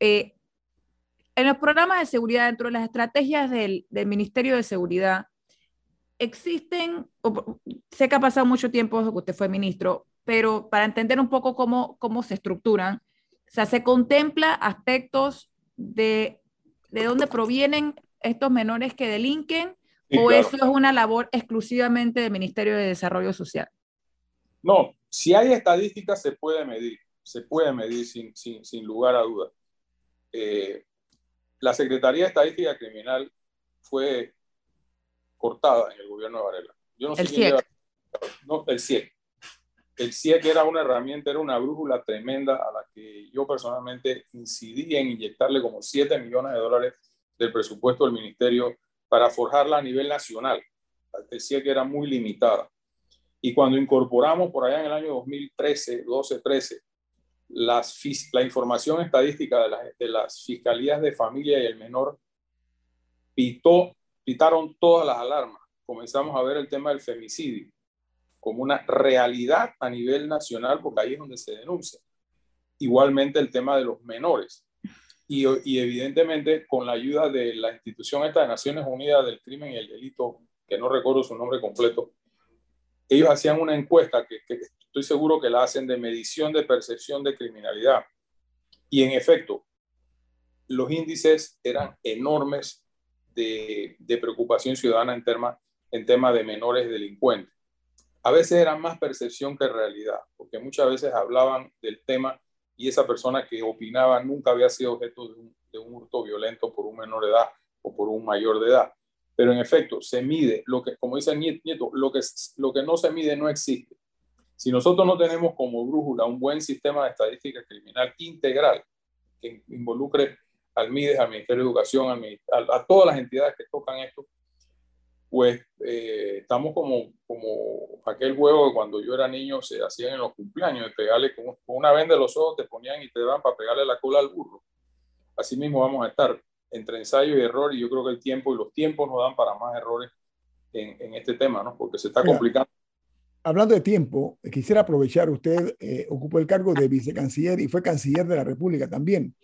Eh, en los programas de seguridad, dentro de las estrategias del, del Ministerio de Seguridad, existen, sé que ha pasado mucho tiempo desde que usted fue ministro, pero para entender un poco cómo, cómo se estructuran, o sea, se contempla aspectos de, de dónde provienen estos menores que delinquen o eso es una labor exclusivamente del Ministerio de Desarrollo Social. No, si hay estadísticas se puede medir, se puede medir sin, sin, sin lugar a dudas. Eh, la Secretaría de Estadística Criminal fue cortada en el gobierno de Varela. Yo no sé el CIEC. no, el CIEC. El CIEC era una herramienta, era una brújula tremenda a la que yo personalmente incidí en inyectarle como 7 millones de dólares del presupuesto del ministerio para forjarla a nivel nacional. El CIEC era muy limitada. Y cuando incorporamos por allá en el año 2013, 12, 13, las, la información estadística de, de, las fiscalías de familia y el menor pitó, pitaron todas las alarmas. Comenzamos a ver el tema del femicidio como una realidad a nivel nacional, porque ahí es donde se denuncia. Igualmente el tema de los menores. Y, y evidentemente con la ayuda de la institución esta de Naciones Unidas del Crimen y el Delito, que no recuerdo su nombre completo, ellos hacían una encuesta que estoy seguro que la hacen de medición de percepción de criminalidad. Y en efecto, los índices eran enormes de, preocupación ciudadana en tema, de menores delincuentes. a veces era más percepción que realidad, porque muchas veces hablaban del tema y esa persona que opinaba nunca había sido objeto de un, hurto violento por un menor de edad o por un mayor de edad. Pero en efecto, se mide, lo que, como dice Nieto, lo que, lo que no se mide no existe. Si nosotros no tenemos como brújula un buen sistema de estadística criminal integral que involucre al MIDES, al Ministerio de Educación, a, a, todas las entidades que tocan esto, pues eh, estamos como, como aquel juego que cuando yo era niño se hacían en los cumpleaños, de pegarle con, una venda de los ojos, te ponían y te daban para pegarle la cola al burro. Así mismo vamos a estar entre ensayo y error y yo creo que el tiempo y los tiempos nos dan para más errores en, en este tema, ¿no? Porque se está complicando. Hablando de tiempo, quisiera aprovechar, usted eh, ocupó el cargo de vicecanciller y fue canciller de la República también.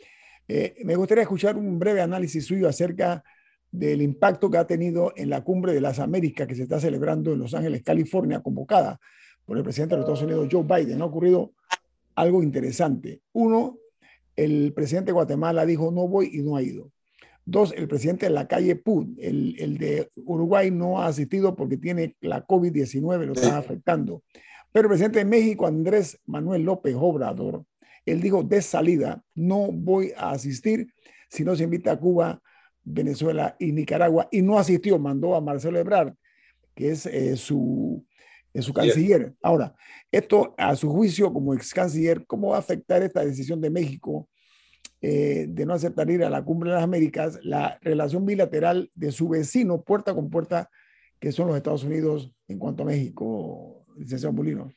Eh, me gustaría escuchar un breve análisis suyo acerca del impacto que ha tenido en la cumbre de las Américas que se está celebrando en Los Ángeles, California, convocada por el presidente de los Estados Unidos, Joe Biden. Ha ocurrido algo interesante. Uno, el presidente de Guatemala dijo no voy y no ha ido. Dos, el presidente de la calle PUD, el, el de Uruguay, no ha asistido porque tiene la COVID-19, lo está afectando. Pero el presidente de México, Andrés Manuel López Obrador, él dijo de salida, no voy a asistir si no se invita a Cuba, Venezuela y Nicaragua. Y no asistió, mandó a Marcelo Ebrard, que es eh, su, su canciller. Ahora, esto a su juicio como ex canciller, ¿cómo va a afectar esta decisión de México eh, de no aceptar ir a la cumbre de las Américas, la relación bilateral de su vecino puerta con puerta, que son los Estados Unidos en cuanto a México, licenciado Molino?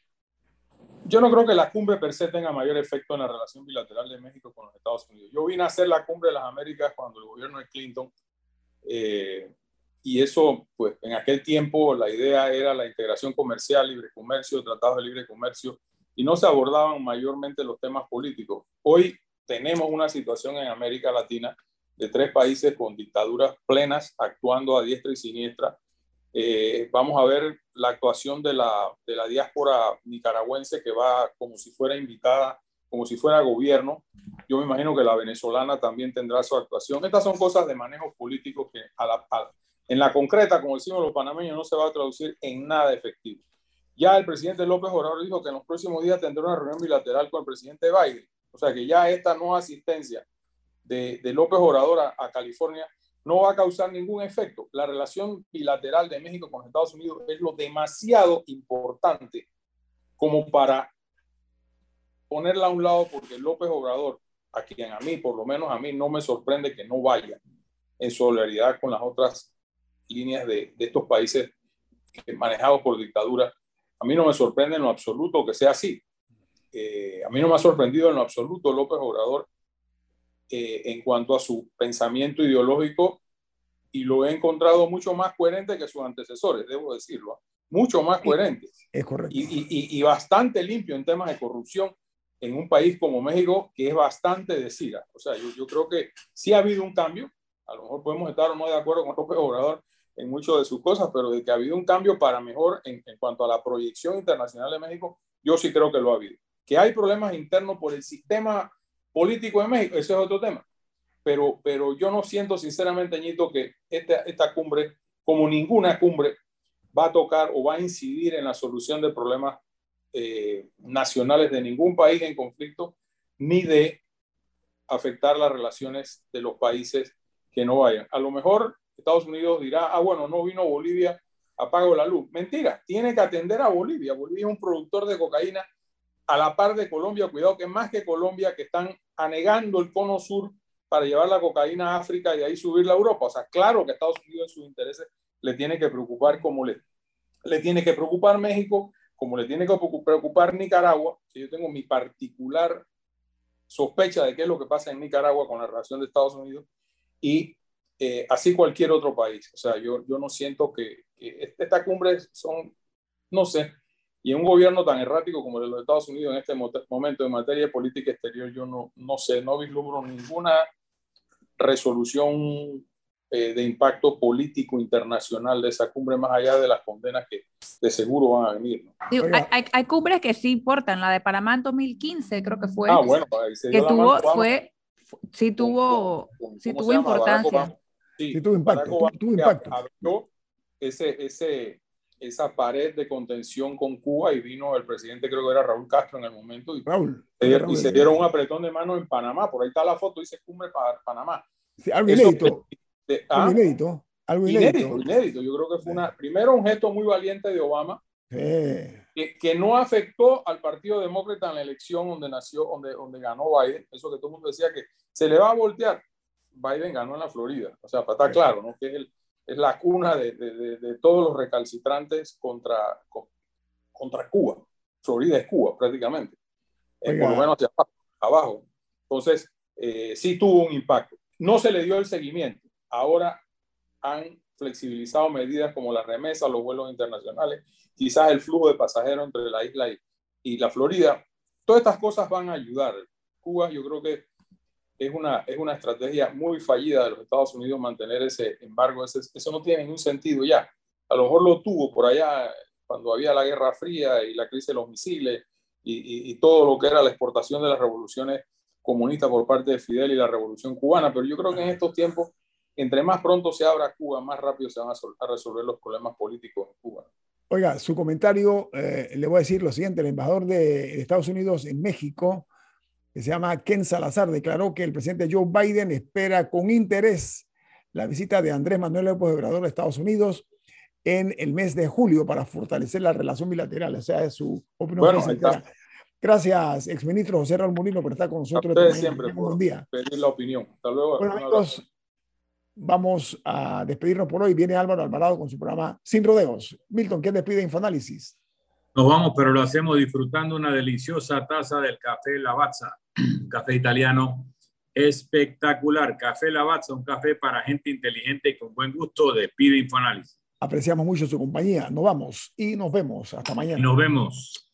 Yo no creo que la cumbre per se tenga mayor efecto en la relación bilateral de México con los Estados Unidos. Yo vine a hacer la cumbre de las Américas cuando el gobierno de Clinton, eh, y eso, pues en aquel tiempo la idea era la integración comercial, libre comercio, tratados de libre comercio, y no se abordaban mayormente los temas políticos. Hoy tenemos una situación en América Latina de tres países con dictaduras plenas actuando a diestra y siniestra. Eh, vamos a ver la actuación de la, de la diáspora nicaragüense que va como si fuera invitada, como si fuera gobierno. Yo me imagino que la venezolana también tendrá su actuación. Estas son cosas de manejo político que a la, en la concreta, como decimos los panameños, no se va a traducir en nada efectivo. Ya el presidente López Obrador dijo que en los próximos días tendrá una reunión bilateral con el presidente Biden o sea que ya esta no asistencia de, de López Obrador a, California no va a causar ningún efecto. La relación bilateral de México con Estados Unidos es lo demasiado importante como para ponerla a un lado porque López Obrador, a quien a mí, por lo menos a mí, no me sorprende que no vaya en solidaridad con las otras líneas de, de estos países manejados por dictadura. A mí no me sorprende en lo absoluto que sea así. Eh, a mí no me ha sorprendido en lo absoluto López Obrador eh, en cuanto a su pensamiento ideológico y lo he encontrado mucho más coherente que sus antecesores, debo decirlo, mucho más coherente. Es correcto. Y, y, y, bastante limpio en temas de corrupción en un país como México, que es bastante de O sea, yo, yo creo que sí ha habido un cambio, a lo mejor podemos estar o no de acuerdo con López Obrador en muchas de sus cosas, pero de que ha habido un cambio para mejor en, en cuanto a la proyección internacional de México, yo sí creo que lo ha habido. Que hay problemas internos por el sistema político de México, ese es otro tema. Pero, pero yo no siento sinceramente, Ñito, que esta, esta cumbre, como ninguna cumbre, va a tocar o va a incidir en la solución de problemas eh, nacionales de ningún país en conflicto, ni de afectar las relaciones de los países que no vayan. A lo mejor Estados Unidos dirá, ah, bueno, no vino Bolivia, apago la luz. Mentira, tiene que atender a Bolivia. Bolivia es un productor de cocaína a la par de Colombia, cuidado que más que Colombia, que están anegando el cono sur para llevar la cocaína a África y ahí subirla a Europa. O sea, claro que Estados Unidos en sus intereses le tiene que preocupar como le, le tiene que preocupar México, como le tiene que preocupar Nicaragua. Yo tengo mi particular sospecha de qué es lo que pasa en Nicaragua con la relación de Estados Unidos y eh, así cualquier otro país. O sea, yo, yo no siento que, que estas cumbres son, no sé, y en un gobierno tan errático como el de los Estados Unidos en este momento en materia de política exterior, yo no, no sé, no vislumbro ninguna resolución eh, de impacto político internacional de esa cumbre, más allá de las condenas que de seguro van a venir. hay, hay, cumbres que sí importan, la de Panamá en 2015 creo que fue. Ah, bueno, que tuvo, fue, sí tuvo, sí tuvo importancia. Sí, tuvo impacto. Tuvo, impacto. ese, ese, esa pared de contención con Cuba y vino el presidente, creo que era Raúl Castro en el momento, y, Raúl, y se dieron un apretón de mano en Panamá. Por ahí está la foto, dice cumbre para Panamá. algo inédito. algo ¿ah? inédito. Algo inédito. inédito. Yo creo que fue una, primero un gesto muy valiente de Obama, que, que, no afectó al Partido Demócrata en la elección donde nació, donde, donde ganó Biden. Eso que todo el mundo decía que se le va a voltear. Biden ganó en la Florida. O sea, para estar claro, ¿no? Que es el, es la cuna de, de, de, todos los recalcitrantes contra, contra Cuba. Florida es Cuba prácticamente, eh, por lo menos hacia abajo. Entonces, eh, sí tuvo un impacto. No se le dio el seguimiento. Ahora han flexibilizado medidas como la remesa, los vuelos internacionales, quizás el flujo de pasajeros entre la isla y, y la Florida. Todas estas cosas van a ayudar. Cuba, yo creo que es una, es una estrategia muy fallida de los Estados Unidos mantener ese embargo. Ese, eso no tiene ningún sentido ya. A lo mejor lo tuvo por allá cuando había la Guerra Fría y la crisis de los misiles y, y, todo lo que era la exportación de las revoluciones comunistas por parte de Fidel y la revolución cubana. Pero yo creo que en estos tiempos, entre más pronto se abra Cuba, más rápido se van a, resolver los problemas políticos en Cuba. Oiga, su comentario, eh, le voy a decir lo siguiente, el embajador de Estados Unidos en México, que se llama Ken Salazar, declaró que el presidente Joe Biden espera con interés la visita de Andrés Manuel López Obrador a Estados Unidos en el mes de julio para fortalecer la relación bilateral. O sea, es su opinión. Bueno, Gracias, exministro José Raúl Molino, por estar con nosotros. A siempre por día. pedir la opinión. Hasta luego. Bueno, amigos, vamos a despedirnos por hoy. Viene Álvaro Alvarado con su programa Sin Rodeos. Milton, ¿quién despide Infoanálisis? Nos vamos, pero lo hacemos disfrutando una deliciosa taza del café Lavazza, café italiano espectacular. Café Lavazza, un café para gente inteligente y con buen gusto. Despide Infoanálisis. Apreciamos mucho su compañía. Nos vamos y nos vemos. Hasta mañana. nos vemos.